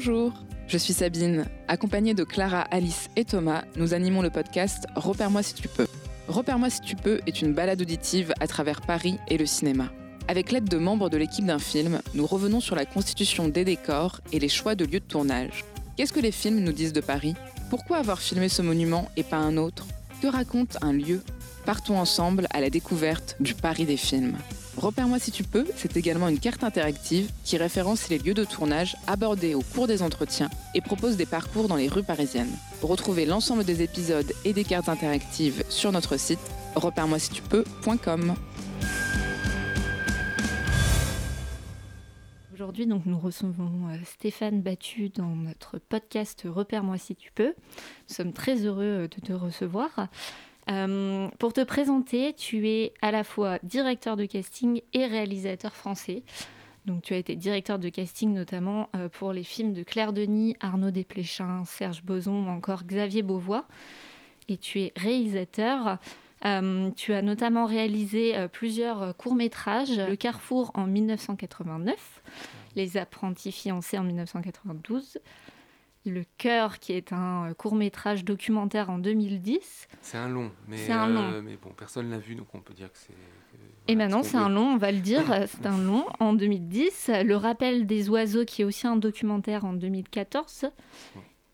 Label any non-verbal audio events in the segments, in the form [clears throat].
Bonjour, je suis Sabine. Accompagnée de Clara, Alice et Thomas, nous animons le podcast Repère-moi si tu peux. Repère-moi si tu peux est une balade auditive à travers Paris et le cinéma. Avec l'aide de membres de l'équipe d'un film, nous revenons sur la constitution des décors et les choix de lieux de tournage. Qu'est-ce que les films nous disent de Paris? Pourquoi avoir filmé ce monument et pas un autre? Que raconte un lieu? Partons ensemble à la découverte du Paris des films. Repère-moi si tu peux, c'est également une carte interactive qui référence les lieux de tournage abordés au cours des entretiens et propose des parcours dans les rues parisiennes. Retrouvez l'ensemble des épisodes et des cartes interactives sur notre site repère-moi si tu peux.com. Aujourd'hui, donc, nous recevons euh, Stéphane Battu dans notre podcast Repère-moi si tu peux. Nous sommes très heureux euh, de te recevoir. Euh, pour te présenter, tu es à la fois directeur de casting et réalisateur français. Donc, tu as été directeur de casting notamment euh, pour les films de Claire Denis, Arnaud Desplechin, Serge Boson ou encore Xavier Beauvois. Et tu es réalisateur. Euh, tu as notamment réalisé plusieurs courts-métrages, Le Carrefour en 1989, Les apprentis fiancés en 1992, le Cœur, qui est un euh, court métrage documentaire en 2010. C'est un long, mais, un long. Euh, mais bon, personne ne l'a vu, donc on peut dire que c'est. Et maintenant, c'est un long, on va le dire, c'est un [coughs] long en 2010. Le rappel des oiseaux, qui est aussi un documentaire en 2014.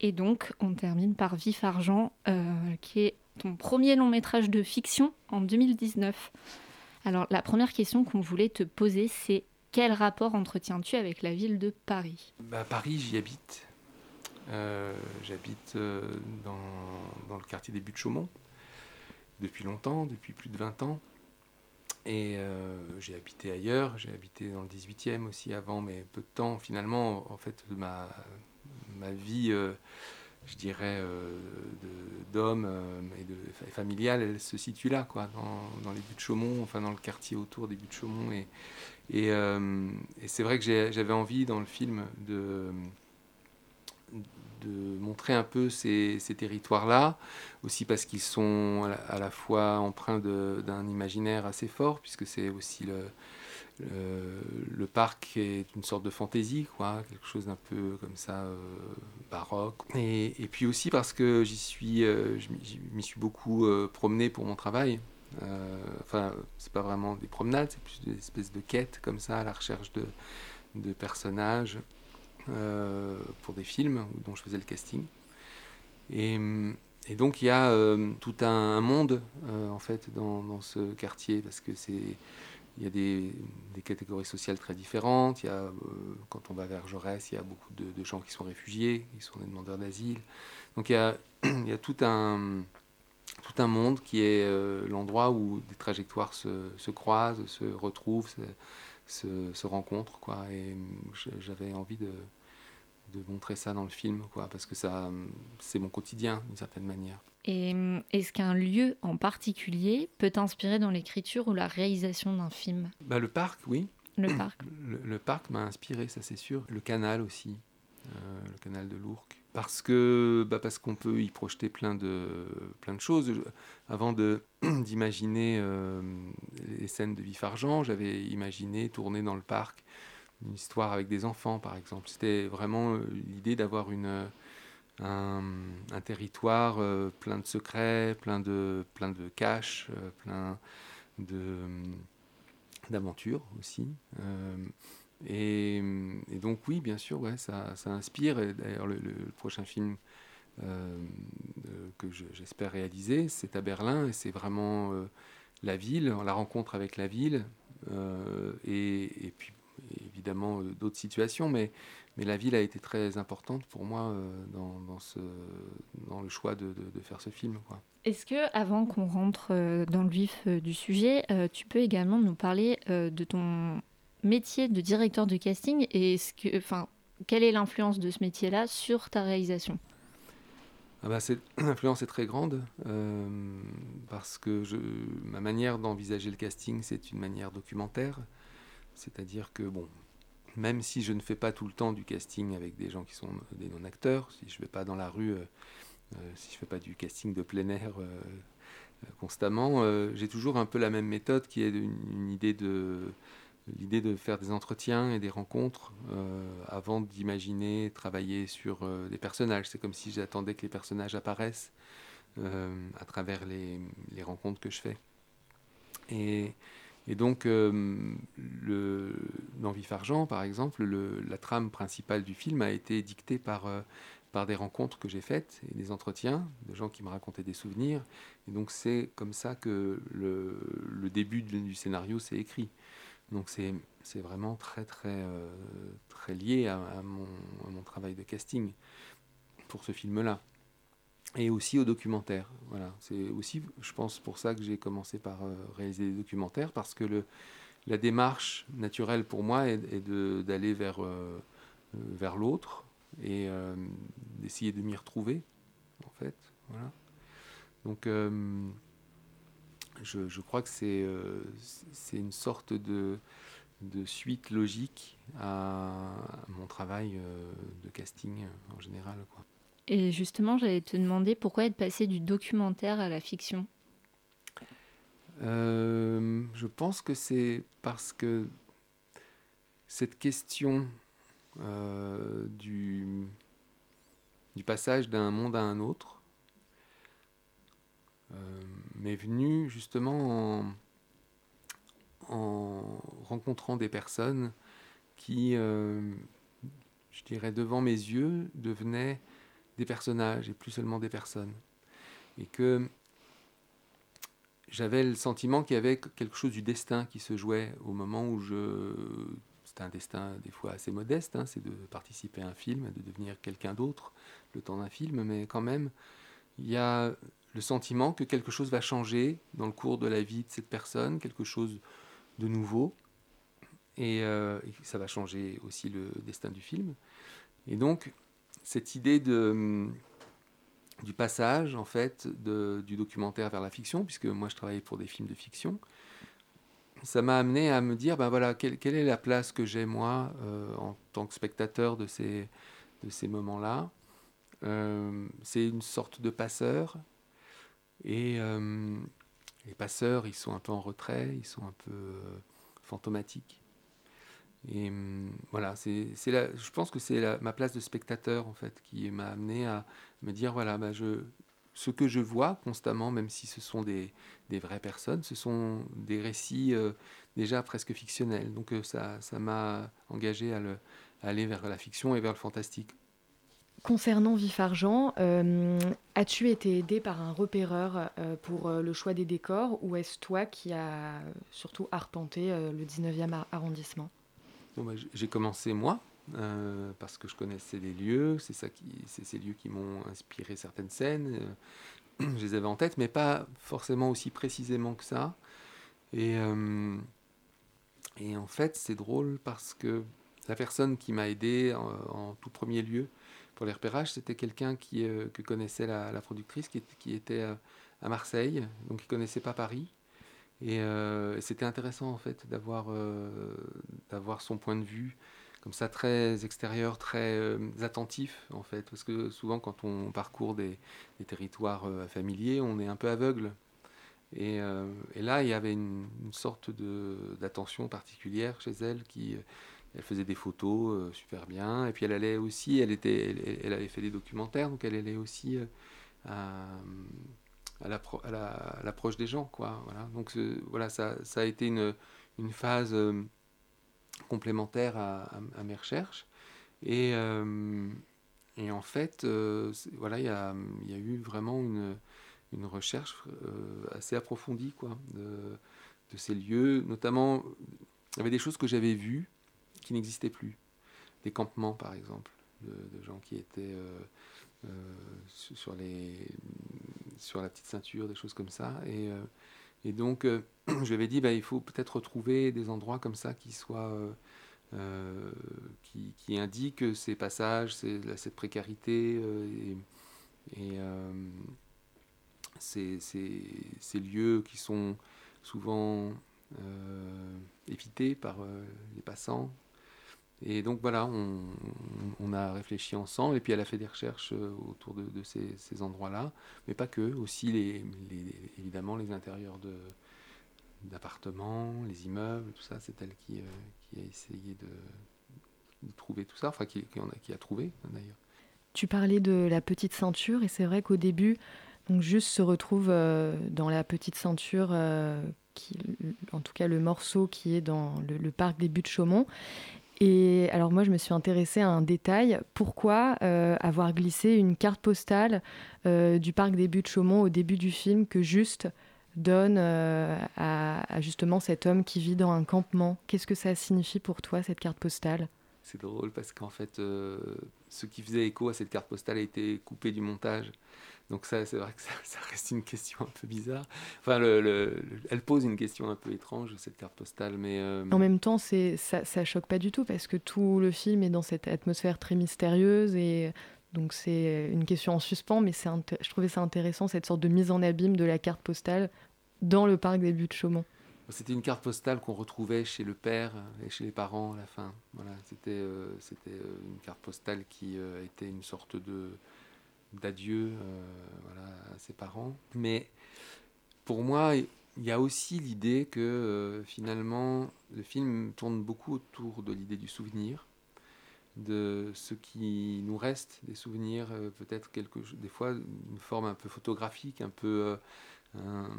Et donc, on termine par Vif Argent, euh, qui est ton premier long métrage de fiction en 2019. Alors, la première question qu'on voulait te poser, c'est quel rapport entretiens-tu avec la ville de Paris? Bah, Paris, j'y habite. Euh, j'habite euh, dans, le quartier des Buttes Chaumont depuis longtemps, depuis plus de 20 ans. Et euh, j'ai habité ailleurs, j'ai habité dans le 18e aussi avant, mais peu de temps. Finalement, en fait, ma, vie, je dirais, d'homme et familiale, elle se situe là, quoi, dans, les buts de Chaumont, enfin dans le quartier autour des buts de Chaumont. Et c'est vrai que j'avais envie dans le film de de montrer un peu ces, territoires-là, aussi parce qu'ils sont à la, fois empreints d'un imaginaire assez fort, puisque c'est aussi le, le, parc est une sorte de fantaisie, quoi, quelque chose d'un peu comme ça euh, baroque. Et, puis aussi parce que j'y suis, euh, je m'y suis beaucoup euh, promené pour mon travail. enfin, c'est pas vraiment des promenades, c'est plus des espèces de quêtes comme ça, à la recherche de, de personnages. Euh, pour des films dont je faisais le casting. Et, et donc il y a euh, tout un, monde euh, en fait dans, ce quartier parce que c'est il y a des, catégories sociales très différentes. Il y a, quand on va vers Jaurès, il y a beaucoup de, gens qui sont réfugiés, qui sont des demandeurs d'asile. Donc il y a, [clears throat] tout, un, tout un monde qui est l'endroit où des trajectoires se, croisent, se retrouvent, se, se, rencontrent. Quoi. Et j'avais envie de, de montrer ça dans le film, quoi, parce que ça, c'est mon quotidien d'une certaine manière. Et est-ce qu'un lieu en particulier peut t'inspirer dans l'écriture ou la réalisation d'un film? Bah, Le parc, oui. Le parc [clears throat] Le, parc m'a inspiré, ça c'est sûr. Le canal aussi, euh, le canal de l'Ourcq. Parce que bah parce qu'on peut y projeter plein de, plein de choses. Avant [clears throat] d'imaginer euh, les scènes de Vif Argent, j'avais imaginé tourner dans le parc une histoire avec des enfants, par exemple. C'était vraiment euh, l'idée d'avoir une, un, territoire euh, plein de secrets, plein de, plein de caches, plein de, d'aventures aussi. Et, donc oui, bien sûr, ça, inspire. d'ailleurs, le, prochain film que j'espère réaliser, c'est à Berlin, et c'est vraiment la ville, la rencontre avec la ville, et, puis évidemment euh, d'autres situations, mais, la ville a été très importante pour moi euh, dans, le choix de, faire ce film. Est-ce que, avant qu'on rentre euh, dans le vif du sujet, tu peux également nous parler de ton métier de directeur de casting et enfin, quelle est l'influence de ce métier-là sur ta réalisation? Ah bah [clears throat] L'influence est très grande parce que ma manière d'envisager le casting, c'est une manière documentaire. C'est-à-dire que, bon, même si je ne fais pas tout le temps du casting avec des gens qui sont des non-acteurs, si je ne vais pas dans la rue, euh, euh, si je ne fais pas du casting de plein air euh, constamment, j'ai toujours un peu la même méthode qui est une, idée de, l'idée de faire des entretiens et des rencontres avant d'imaginer travailler sur des personnages. C'est comme si j'attendais que les personnages apparaissent à travers les, rencontres que je fais. Et, donc, le, dans Vif Argent, par exemple, la trame principale du film a été dictée par par des rencontres que j'ai faites et des entretiens de gens qui me racontaient des souvenirs. Et donc c'est comme ça que le, le début du, scénario s'est écrit. Donc c'est, vraiment très très euh, très lié à, mon, travail de casting pour ce film-là. Et aussi au documentaire. Voilà. C'est aussi, je pense, pour ça que j'ai commencé par euh, réaliser des documentaires, parce que le, la démarche naturelle pour moi est, d'aller vers, euh, vers l'autre, et d'essayer de m'y retrouver, en fait. Voilà. Donc, je, je, crois que c'est euh, une sorte de, de, suite logique à, mon travail de casting en général. Quoi. Et justement, j'allais te demander pourquoi être passé du documentaire à la fiction? Je pense que c'est parce que cette question euh, du, du, passage d'un monde à un autre euh, m'est venu justement en, en, rencontrant des personnes qui, euh, je dirais, devant mes yeux, devenaient des personnages et plus seulement des personnes. Et que j'avais le sentiment qu'il y avait quelque chose du destin qui se jouait au moment où je c'est un destin des fois assez modeste, hein, c'est de participer à un film, de devenir quelqu'un d'autre le temps d'un film, mais quand même, il y a le sentiment que quelque chose va changer dans le cours de la vie de cette personne, quelque chose de nouveau, et, euh, ça va changer aussi le destin du film. Et donc, cette idée de, du passage, en fait, du documentaire vers la fiction, puisque moi je travaillais pour des films de fiction, ça m'a amené à me dire, ben voilà, quelle, est la place que j'ai moi euh, en tant que spectateur de ces, moments-là. Euh, c'est une sorte de passeur. Et euh, les passeurs, ils sont un peu en retrait, ils sont un peu fantomatiques. Et voilà, c'est, je pense que c'est ma place de spectateur, en fait, qui m'a amené à me dire, voilà, ben je, ce que je vois constamment, même si ce sont des, vraies personnes, ce sont des récits euh, déjà presque fictionnels. Donc euh, ça, ça m'a engagé à, aller vers la fiction et vers le fantastique. Concernant Vif Argent, euh, as-tu été aidé par un repéreur pour le choix des décors ou est-ce toi qui as surtout arpenté le 19e arrondissement? Bah, J'ai commencé moi, euh, parce que je connaissais les lieux, c'est ces lieux qui m'ont inspiré certaines scènes. Euh, [clears throat] je les avais en tête, mais pas forcément aussi précisément que ça. Euh, et en fait, c'est drôle parce que la personne qui m'a aidé en, tout premier lieu pour les repérages, c'était quelqu'un qui que connaissait la, productrice, qui, était à Marseille, donc qui connaissait pas Paris. Et c'était intéressant en fait d'avoir d'avoir son point de vue comme ça très extérieur, très euh, attentif en fait, parce que souvent quand on parcourt des, territoires euh, familiers, on est un peu aveugle. Et, euh, là, il y avait une, sorte d'attention particulière chez elle qui elle faisait des photos super bien, et puis elle allait aussi, elle était, elle, avait fait des documentaires, donc elle allait aussi à, à l'approche des gens, quoi. Donc voilà, ça, a été une, phase complémentaire à, mes recherches. Et, euh, en fait, euh, voilà, il y a, eu vraiment une, recherche euh, assez approfondie quoi, de, de, ces lieux. Notamment, il y avait des choses que j'avais vues qui n'existaient plus. Des campements, par exemple, de, gens qui étaient sur, les, sur la petite ceinture, des choses comme ça. Et et donc, euh, je lui avais dit, bah, il faut peut-être retrouver des endroits comme ça qui soient... Euh, euh, qui, indiquent ces passages, cette précarité et, ces, ces, lieux qui sont souvent évités par les passants, et donc voilà, on, a réfléchi ensemble et puis elle a fait des recherches euh, autour de, ces, endroits-là, mais pas que, aussi évidemment les intérieurs d'appartements, les immeubles, tout ça. C'est elle qui, qui, a essayé de, trouver tout ça, enfin qui, a, trouvé d'ailleurs. Tu parlais de la petite ceinture et c'est vrai qu'au début, donc juste se retrouve dans la petite ceinture en tout cas le morceau qui est dans le, parc des Buttes de Chaumont. Et alors moi, je me suis intéressée à un détail. Pourquoi euh, avoir glissé une carte postale euh, du parc des Buttes Chaumont au début du film que juste donne euh, à, justement cet homme qui vit dans un campement? Qu'est-ce que ça signifie pour toi, cette carte postale? C'est drôle parce qu'en fait, ce qui faisait écho à cette carte postale a été coupé du montage. Donc ça, c'est vrai que ça, reste une question un peu bizarre. Enfin, le, elle pose une question un peu étrange, cette carte postale, mais... Euh, en même temps, c'est, ça, ça choque pas du tout, parce que tout le film est dans cette atmosphère très mystérieuse, et donc c'est une question en suspens, mais c'est je trouvais ça intéressant, cette sorte de mise en abîme de la carte postale dans le parc des Buttes de Chaumont. C'était une carte postale qu'on retrouvait chez le père et chez les parents à la fin. Voilà, c'était, euh, c'était euh, une carte postale qui était une sorte de d'adieu euh, voilà, à ses parents. Mais pour moi, il y a aussi l'idée que euh, finalement, le film tourne beaucoup autour de l'idée du souvenir, de ce qui nous reste des souvenirs, euh, peut-être quelque des fois une forme un peu photographique, un peu, un,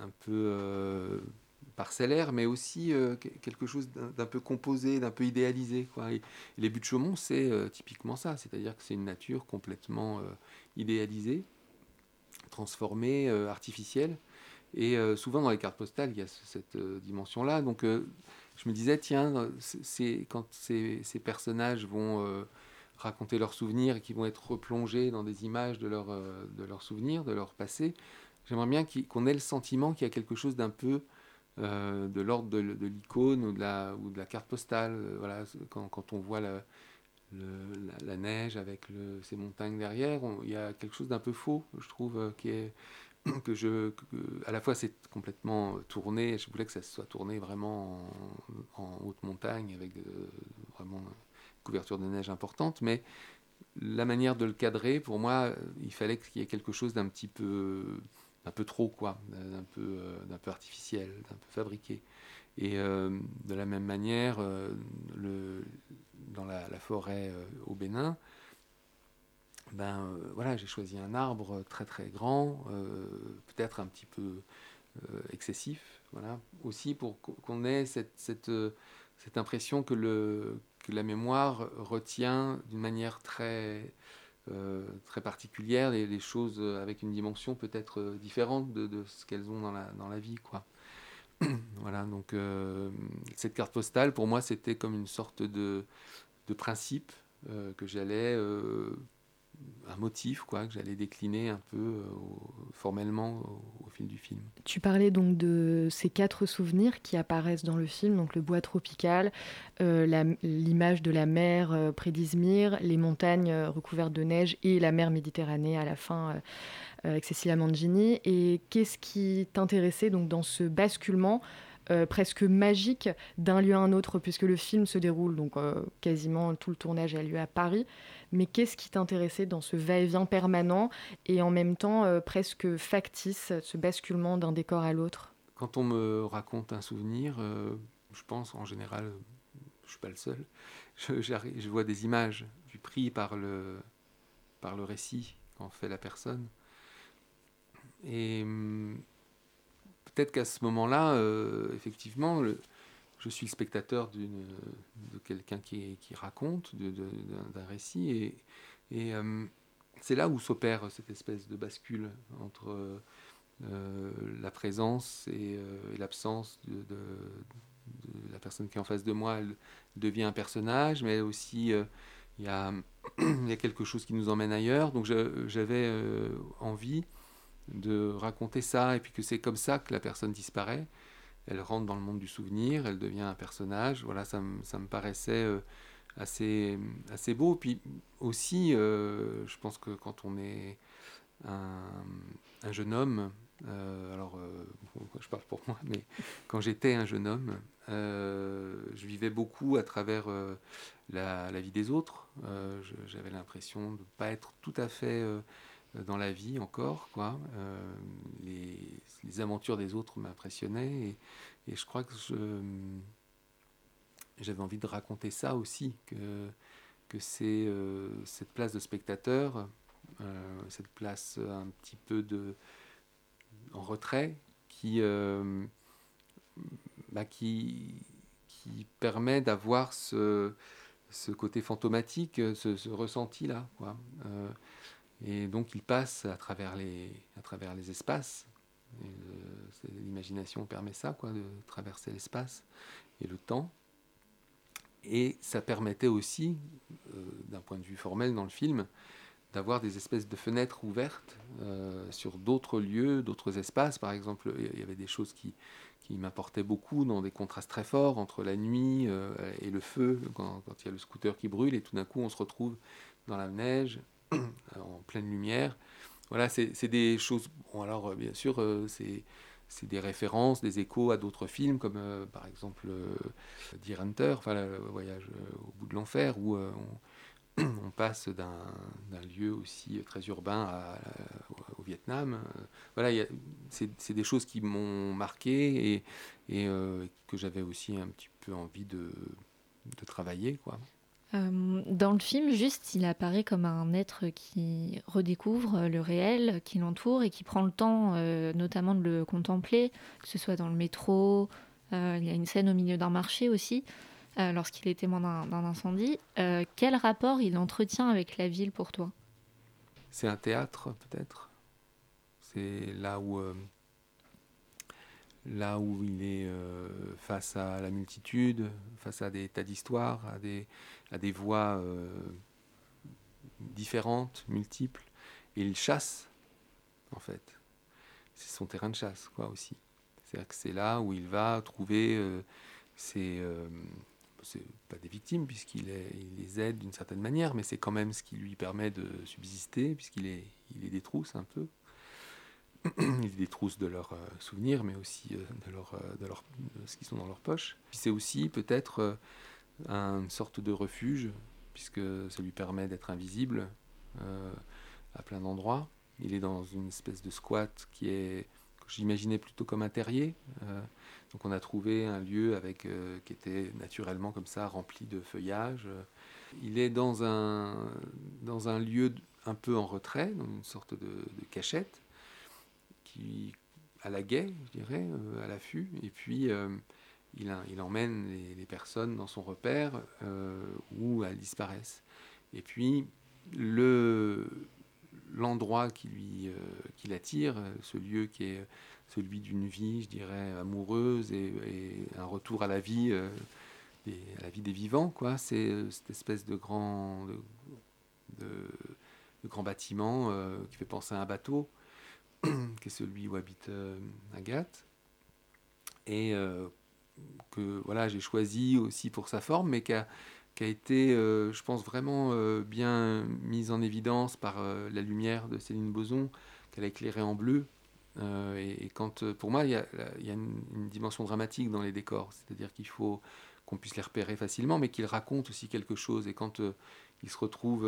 un, peu parcellaire, mais aussi euh, quelque chose d'un peu composé, d'un peu idéalisé. Quoi. les buts de Chaumont, c'est euh, typiquement ça, c'est-à-dire que c'est une nature complètement euh, idéalisée, transformée, artificielle. Et souvent dans les cartes postales, il y a cette dimension-là. Donc je me disais, tiens, c'est quand ces, personnages vont raconter leurs souvenirs et qui vont être replongés dans des images de, leur, de leurs souvenirs, de leur passé, j'aimerais bien qu'on ait le sentiment qu'il y a quelque chose d'un peu euh, de l'ordre de, l'icône ou, de la, ou de la carte postale. Euh, voilà, quand, quand, on voit la, la, neige avec ces montagnes derrière, il y a quelque chose d'un peu faux, je trouve, euh, qui est [clears throat] que je à la fois c'est complètement tourné je voulais que ça soit tourné vraiment en, haute montagne avec vraiment une couverture de neige importante mais la manière de le cadrer pour moi il fallait qu'il y ait quelque chose d'un petit peu un peu trop, quoi, d'un peu, euh, d'un peu artificiel, d'un peu fabriqué. Et euh, de la même manière, euh, dans la, forêt au Bénin, ben voilà, j'ai choisi un arbre très très grand, peut-être un petit peu excessif, voilà, aussi pour qu'on ait cette, impression que la mémoire retient d'une manière très euh, très particulières, les, les, choses avec une dimension peut-être euh, différente de, ce qu'elles ont dans la, dans la vie. Quoi. [clears throat] voilà, donc euh, cette carte postale, pour moi, c'était comme une sorte de, de principe que j'allais un motif quoi, que j'allais décliner un peu euh, formellement au, fil du film. Tu parlais donc de ces quatre souvenirs qui apparaissent dans le film, donc le bois tropical, euh, l'image de la mer euh, près d'Izmir, les montagnes recouvertes de neige et la mer Méditerranée à la fin avec Cecilia Mangini. Et qu'est-ce qui t'intéressait donc dans ce basculement presque magique d'un lieu à un autre, puisque le film se déroule, donc quasiment tout le tournage a lieu à Paris mais qu'est-ce qui t'intéressait dans ce va-et-vient permanent et en même temps euh, presque factice, ce basculement d'un décor à l'autre? Quand on me raconte un souvenir, euh, je pense en général, je ne suis pas le seul, je, vois des images, je suis pris par le, par le récit qu'en fait la personne. Et hum, peut-être qu'à ce moment-là, euh, effectivement, le, je suis le spectateur de quelqu'un qui, raconte d'un récit et, euh, c'est là où s'opère cette espèce de bascule entre euh, la présence et, euh, l'absence de, la personne qui est en face de moi. Elle devient un personnage, mais aussi [clears throat] il y a quelque chose qui nous emmène ailleurs. Donc j'avais envie de raconter ça et puis que c'est comme ça que la personne disparaît elle rentre dans le monde du souvenir, elle devient un personnage. Voilà, ça, ça me paraissait euh, assez, assez beau. Puis aussi, euh, je pense que quand on est un, un jeune homme, euh, alors je parle pour moi, mais quand j'étais un jeune homme, je vivais beaucoup à travers la, la, vie des autres. J'avais l'impression de ne pas être tout à fait dans la vie encore. Quoi. Les, les, aventures des autres m'impressionnaient et, je crois que j'avais envie de raconter ça aussi, que, c'est cette place de spectateur, cette place un petit peu de, en retrait qui, bah, qui, permet d'avoir ce, ce côté fantomatique, ce, ce ressenti-là. Quoi. Et donc il passe à travers les, à travers les espaces. L'imagination permet ça, quoi, de traverser l'espace et le temps. Et ça permettait aussi, euh, d'un point de vue formel dans le film, d'avoir des espèces de fenêtres ouvertes euh, sur d'autres lieux, d'autres espaces. Par exemple, il y avait des choses qui, qui m'apportait beaucoup dans des contrastes très forts entre la nuit euh, et le feu, quand, il y a le scooter qui brûle, et tout d'un coup on se retrouve dans la neige, [clears throat] en pleine lumière. Voilà, c'est des choses. Bon, alors euh, bien sûr, euh, c'est c'est des références, des échos à d'autres films, comme par exemple Deer Hunter, enfin, le voyage au bout de l'enfer, où [clears throat] on, passe d'un lieu aussi très urbain au Vietnam. Voilà, c'est des choses qui m'ont marqué et, et euh, que j'avais aussi un petit peu envie de, de travailler. Quoi. Euh, dans le film, juste, il apparaît comme un être qui redécouvre le réel qui l'entoure et qui prend le temps euh, notamment de le contempler, que ce soit dans le métro. il y a une scène au milieu d'un marché aussi. Euh, lorsqu'il est témoin d'un incendie. Euh, quel rapport il entretient avec la ville pour toi? C'est un théâtre peut-être? C'est là où euh, là où il est face à la multitude, face à des tas d'histoires, à des, à des voix différentes, multiples, et il chasse, en fait. C'est son terrain de chasse, quoi, aussi. C'est-à-dire que c'est là où il va trouver ses, c'est pas des victimes puisqu'il les aide d'une certaine manière, mais c'est quand même ce qui lui permet de subsister puisqu'il est, il un peu. [clears throat] il est des trousses de leurs euh, souvenirs, mais aussi euh, de, leur, euh, de, leur, ce qui sont dans leur poche. C'est aussi peut-être une sorte de refuge puisque ça lui permet d'être invisible à plein d'endroits. Il est dans une espèce de squat qui est que j'imaginais plutôt comme un terrier. Donc on a trouvé un lieu avec, euh, qui était naturellement comme ça, rempli de feuillage. Il est dans un, dans un lieu un peu en retrait, une sorte de, cachette, à la guet, je dirais, euh, à l'affût. Et puis euh, il, emmène les, personnes dans son repère où elles disparaissent. Et puis le l'endroit qui l'attire, ce lieu qui est celui d'une vie, je dirais, amoureuse et, un retour à la vie, euh, à la vie des vivants. C'est euh, cette espèce de grand, bâtiment euh, qui fait penser à un bateau, [clears throat] qui est celui où habite Agathe, et que voilà, j'ai choisi aussi pour sa forme, mais qui a, a été, je pense, vraiment bien mise en évidence par la lumière de Céline Boson, qu'elle a éclairée en bleu. Euh, et, quand, euh, pour moi, il y a, une, dimension dramatique dans les décors, c'est-à-dire qu'il faut qu'on puisse les repérer facilement, mais qu'ils racontent aussi quelque chose. Et quand euh, il se retrouve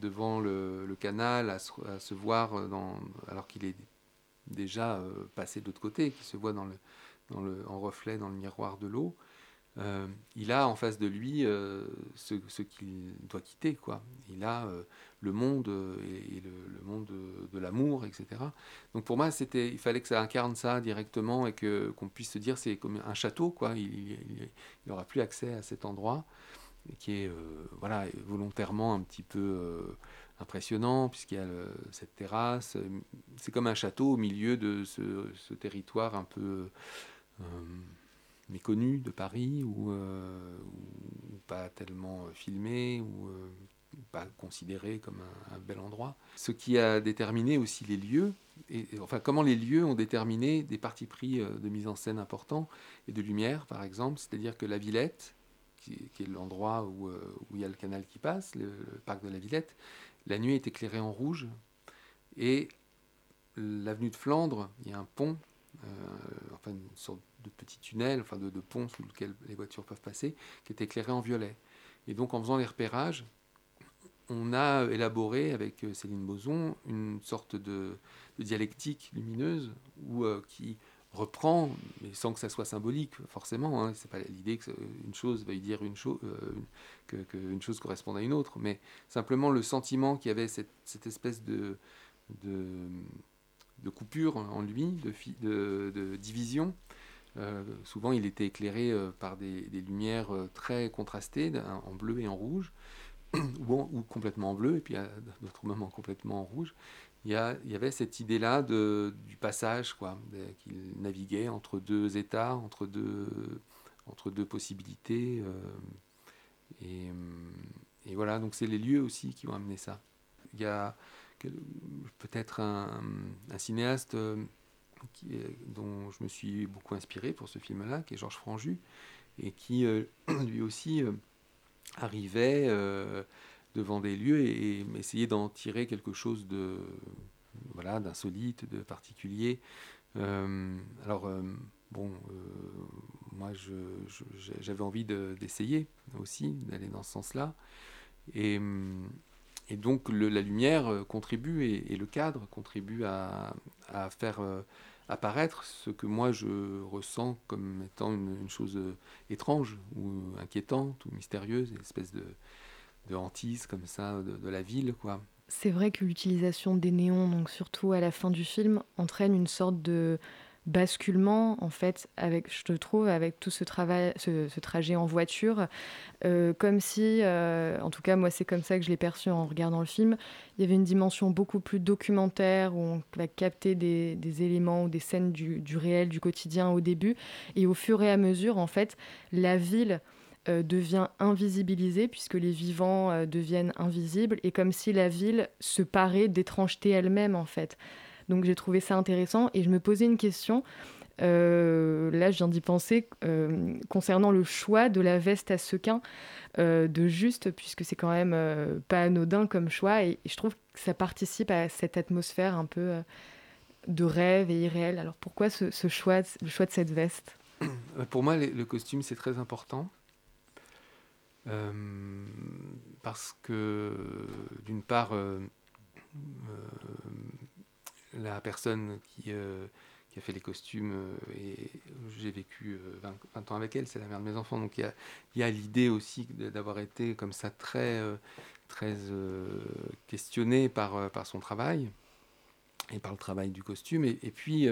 devant le, canal à se, voir, dans, alors qu'il est déjà passé de l'autre côté, qu'il se voit en reflet dans le miroir de l'eau, euh, il a en face de lui euh, ce, qu'il doit quitter. Quoi. Il a euh, le monde et, le, monde de, l'amour, etc. Donc pour moi, il fallait que ça incarne ça directement et que, qu'on puisse se dire c'est comme un château. Quoi. Il n'aura plus accès à cet endroit qui est voilà, volontairement un petit peu impressionnant puisqu'il y a cette terrasse. C'est comme un château au milieu de ce, territoire un peu méconnu de Paris ou, euh, pas tellement filmé ou euh, pas considéré comme un, bel endroit. Ce qui a déterminé aussi les lieux, et, enfin comment les lieux ont déterminé des partis pris euh, de mise en scène importants et de lumière par exemple, c'est-à-dire que la Villette, qui, est l'endroit où, où, il y a le canal qui passe, le, parc de la Villette, la nuit est éclairée en rouge et l'avenue de Flandre, il y a un pont, enfin une sorte de petits tunnels, enfin de, de ponts sous lesquels les voitures peuvent passer, qui est éclairé en violet. Et donc en faisant les repérages, on a élaboré avec Céline Boson une sorte de, dialectique lumineuse qui reprend, mais sans que ça soit symbolique forcément. Hein, c'est pas l'idée qu'une chose veuille dire une chose, qu'une que chose corresponde à une autre, mais simplement le sentiment qu'il y avait cette, espèce de, de, coupure en lui, de, division, euh, souvent, il était éclairé euh, par des, lumières euh, très contrastées, en bleu et en rouge, [clears throat] ou, complètement en bleu, et puis à d'autres moments complètement en rouge. Il y, avait cette idée-là du passage, quoi, qu'il naviguait entre deux états, entre deux, entre deux possibilités. et, voilà, donc c'est les lieux aussi qui ont amené ça. Il y a peut-être un, cinéaste dont je me suis beaucoup inspiré pour ce film-là, qui est Georges Franju, et qui euh, [clears throat] lui aussi euh, arrivait euh, devant des lieux et, essayait d'en tirer quelque chose de voilà d'insolite, de particulier. alors bon, moi j'avais envie d'essayer aussi d'aller dans ce sens-là, et, et donc la lumière contribue et, le cadre contribue à, faire apparaître ce que moi je ressens comme étant une, chose euh, étrange ou inquiétante ou mystérieuse, une espèce de, de hantise comme ça de, la ville. quoi. C'est vrai que l'utilisation des néons, donc surtout à la fin du film, entraîne une sorte de basculement en fait avec je trouve avec tout ce travail ce, trajet en voiture euh, comme si euh, en tout cas moi c'est comme ça que je l'ai perçu en regardant le film il y avait une dimension beaucoup plus documentaire où on va capter des, éléments ou des scènes du, réel du quotidien au début et au fur et à mesure en fait la ville euh, devient invisibilisée puisque les vivants deviennent invisibles et comme si la ville se parait d'étrangeté elle-même en fait donc j'ai trouvé ça intéressant et je me posais une question. Euh, là, je viens d'y penser euh, concernant le choix de la veste à sequin euh, de Juste, puisque c'est quand même pas anodin comme choix, et, je trouve que ça participe à cette atmosphère un peu de rêve et irréel. Alors pourquoi ce, choix, le choix de cette veste? Pour moi, le costume, c'est très important. Parce que, d'une part, la personne qui, euh, a fait les costumes, euh, et j'ai vécu 20, euh, ans avec elle, c'est la mère de mes enfants. Donc il y a, l'idée aussi d'avoir été comme ça très, très questionnée par, par son travail et par le travail du costume. Et, puis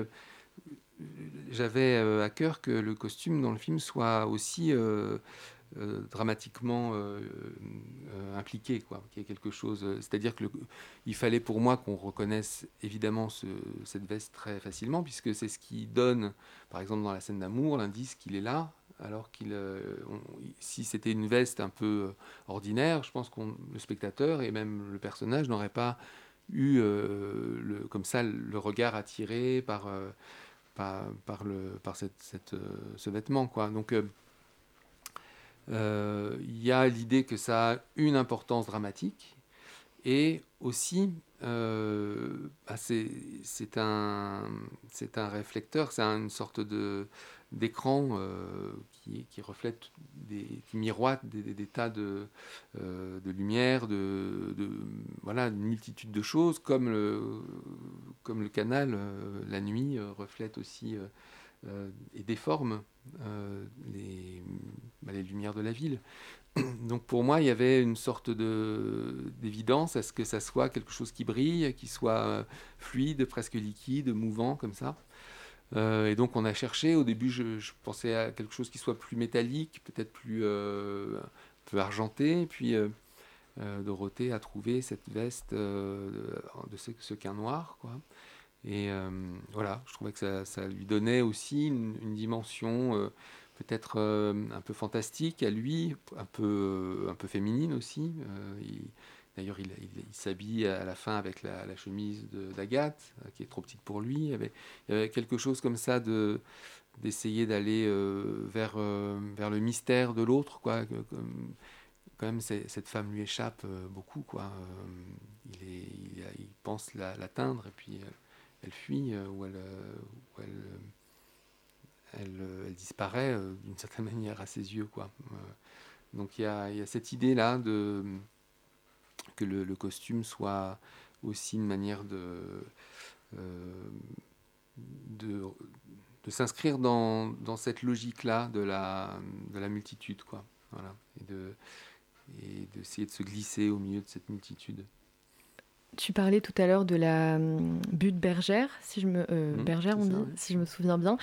j'avais à cœur que le costume dans le film soit aussi euh, dramatiquement euh, euh, impliqué, quoi, qu'il y quelque chose. C'est-à-dire que il fallait pour moi qu'on reconnaisse évidemment cette veste très facilement, puisque c'est ce qui donne, par exemple dans la scène d'amour, l'indice qu'il est là, alors qu'il, si c'était une veste un peu ordinaire, je pense que le spectateur et même le personnage n'aurait pas eu le, comme ça le regard attiré par, par, le, par cette, cette, ce vêtement, quoi. Donc euh, il y a l'idée que ça a une importance dramatique et aussi euh, bah, c'est un, un réflecteur, c'est une sorte de, d'écran euh, qui, qui, reflète, des, qui des, tas de, de lumière, de, de, voilà, une multitude de choses, comme le, comme le canal, la nuit, reflète aussi et déforme les, bah, les lumières de la ville. [clears throat] Donc pour moi, il y avait une sorte d'évidence à ce que ça soit quelque chose qui brille, qui soit euh, fluide, presque liquide, mouvant comme ça. Euh, et donc on a cherché, au début je, pensais à quelque chose qui soit plus métallique, peut-être plus euh, argenté, puis Dorothée a trouvé cette veste de ce, ce noir. Et voilà, je trouvais que ça, lui donnait aussi une, dimension peut-être euh, un peu fantastique à lui, un peu, un peu féminine aussi. Euh, d'ailleurs, il, s'habille à la fin avec la, chemise d'Agathe, euh, qui est trop petite pour lui. Il y avait, quelque chose comme ça de d'essayer d'aller vers, vers le mystère de l'autre. quoi. Quand même, cette femme lui échappe beaucoup. quoi. il, pense l'atteindre et puis elle fuit ou elle, ou elle euh, disparaît euh, d'une certaine [laughs] manière à ses yeux. Quoi. Euh, donc il y a, cette idée-là de, que le, costume soit aussi une manière de, s'inscrire dans, cette logique-là de la, de la multitude, quoi. Voilà. Et d'essayer de se glisser au milieu de cette multitude. Tu parlais tout à l'heure de la hum, butte bergère, si je me euh, mmh, bergère on dit, si je me souviens bien.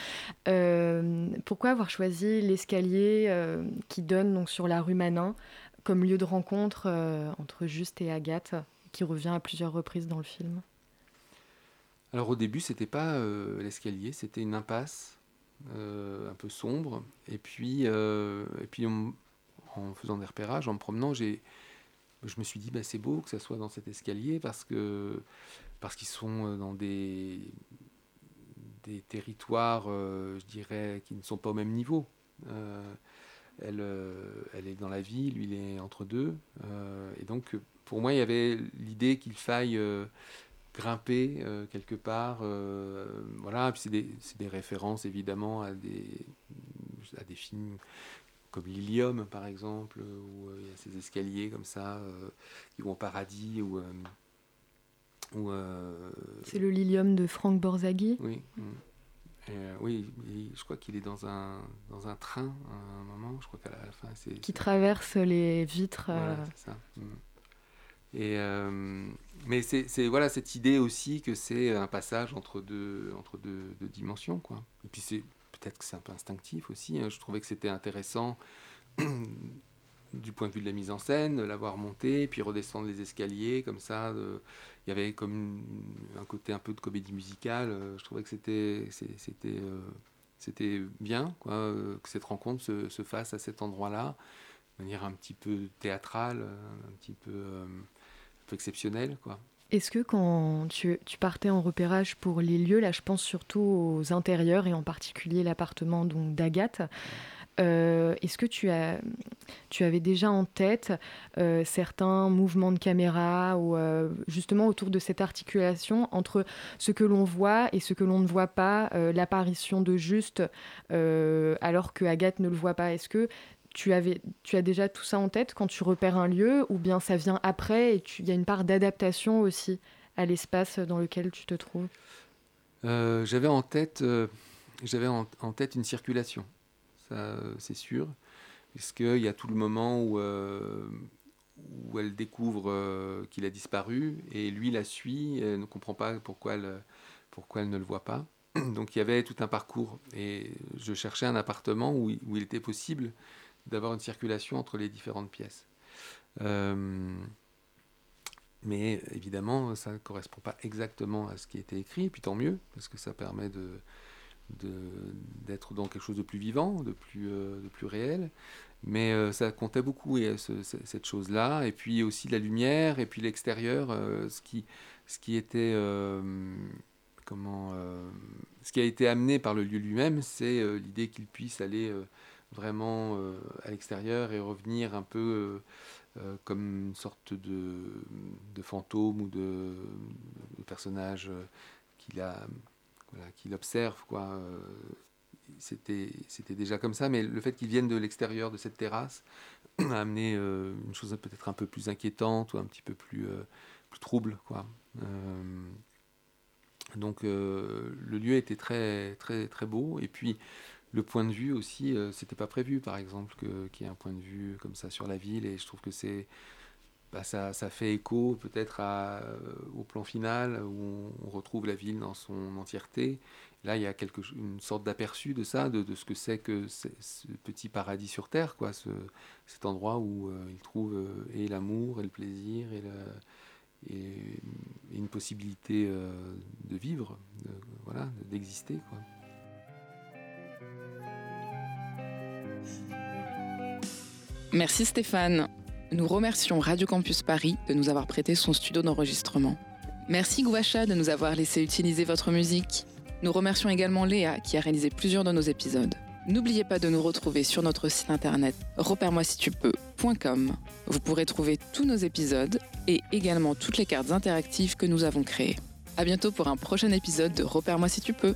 Euh, pourquoi avoir choisi l'escalier euh, qui donne donc sur la rue Manin comme lieu de rencontre entre Juste et Agathe, qui revient à plusieurs reprises dans le film? Alors au début, c'était pas l'escalier, c'était une impasse un peu sombre, et puis et puis en faisant des repérages, en me promenant, j'ai je me suis dit bah, c'est beau que ça soit dans cet escalier parce que parce qu'ils sont euh, dans des des territoires, euh, je dirais, qui ne sont pas au même niveau. Euh, elle, elle est dans la ville, lui il est entre deux. et donc pour moi il y avait l'idée qu'il faille grimper quelque part. voilà, puis c'est des, des, références évidemment à des, à des films comme Lilium par exemple, où euh, il y a ces escaliers comme ça euh, qui vont au paradis. Ou, euh, C'est le Lilium de Franck Borzaghi Oui. Mm. oui, je crois qu'il est dans un, dans un train à un moment. Je crois qu'à la fin, c'est. Qui traverse les vitres. Voilà, c'est ça. Mm. Et, mais c'est voilà cette idée aussi que c'est un passage entre deux, entre deux, deux dimensions. Quoi. Et puis c'est peut-être que c'est un peu instinctif aussi. Hein. Je trouvais que c'était intéressant [clears throat] du point de vue de la mise en scène, l'avoir monté, puis redescendre les escaliers comme ça. Il y avait comme un côté un peu de comédie musicale. Euh, je trouvais que c'était euh, bien euh, que cette rencontre se, se fasse à cet endroit-là, de manière un petit peu théâtrale, un petit peu, peu exceptionnelle quoi. Est-ce que quand tu, partais en repérage pour les lieux, là je pense surtout aux intérieurs et en particulier l'appartement d'Agathe, euh, est-ce que tu, as, tu avais déjà en tête euh, certains mouvements de caméra ou euh, justement autour de cette articulation entre ce que l'on voit et ce que l'on ne voit pas, l'apparition de Juste alors que Agathe ne le voit pas? Est-ce que tu, avais, tu as déjà tout ça en tête quand tu repères un lieu ou bien ça vient après et il y a une part d'adaptation aussi à l'espace dans lequel tu te trouves? Euh, J'avais en tête, euh, j'avais en, tête une circulation, ça c'est sûr, puisqu'il y a tout le moment où, euh, où elle découvre qu'il a disparu et lui la suit, elle ne comprend pas pourquoi elle, pourquoi elle ne le voit pas. Donc il y avait tout un parcours et je cherchais un appartement où, où il était possible d'avoir une circulation entre les différentes pièces. Euh, mais évidemment, ça ne correspond pas exactement à ce qui été écrit, et puis tant mieux, parce que ça permet de, d'être dans quelque chose de plus vivant, de plus, euh, réel. Mais euh, ça comptait beaucoup, et, cette chose-là, et puis aussi la lumière, et puis l'extérieur, ce qui était... comment, ce qui a été amené par le lieu lui-même, c'est l'idée qu'il puisse aller vraiment euh, à l'extérieur et revenir un peu euh, euh, comme une sorte de, fantôme ou de, personnage qu'il voilà, qu'il observe c'était déjà comme ça. Mais le fait qu'il vienne de l'extérieur de cette terrasse [clears throat] a amené une chose peut-être un peu plus inquiétante ou un petit peu plus plus trouble quoi. Donc le lieu était très très très beau. Et puis le point de vue aussi, euh, c'était pas prévu, par exemple, qu'il y ait un point de vue comme ça sur la ville. Et je trouve que c'est, bah, ça, ça, fait écho peut-être euh, au plan final où on, retrouve la ville dans son entièreté. Là, il y a quelque, une sorte d'aperçu de ça, de, ce que c'est que ce petit paradis sur terre, quoi, ce, cet endroit où euh, il trouve et l'amour et le plaisir et, une possibilité de vivre, voilà, d'exister. Merci Stéphane. Nous remercions Radio Campus Paris de nous avoir prêté son studio d'enregistrement. Merci Gouacha de nous avoir laissé utiliser votre musique. Nous remercions également Léa qui a réalisé plusieurs de nos épisodes. N'oubliez pas de nous retrouver sur notre site internet repère-moi si tu peux.com. Vous pourrez trouver tous nos épisodes et également toutes les cartes interactives que nous avons créées. À bientôt pour un prochain épisode de Repère-moi si tu peux.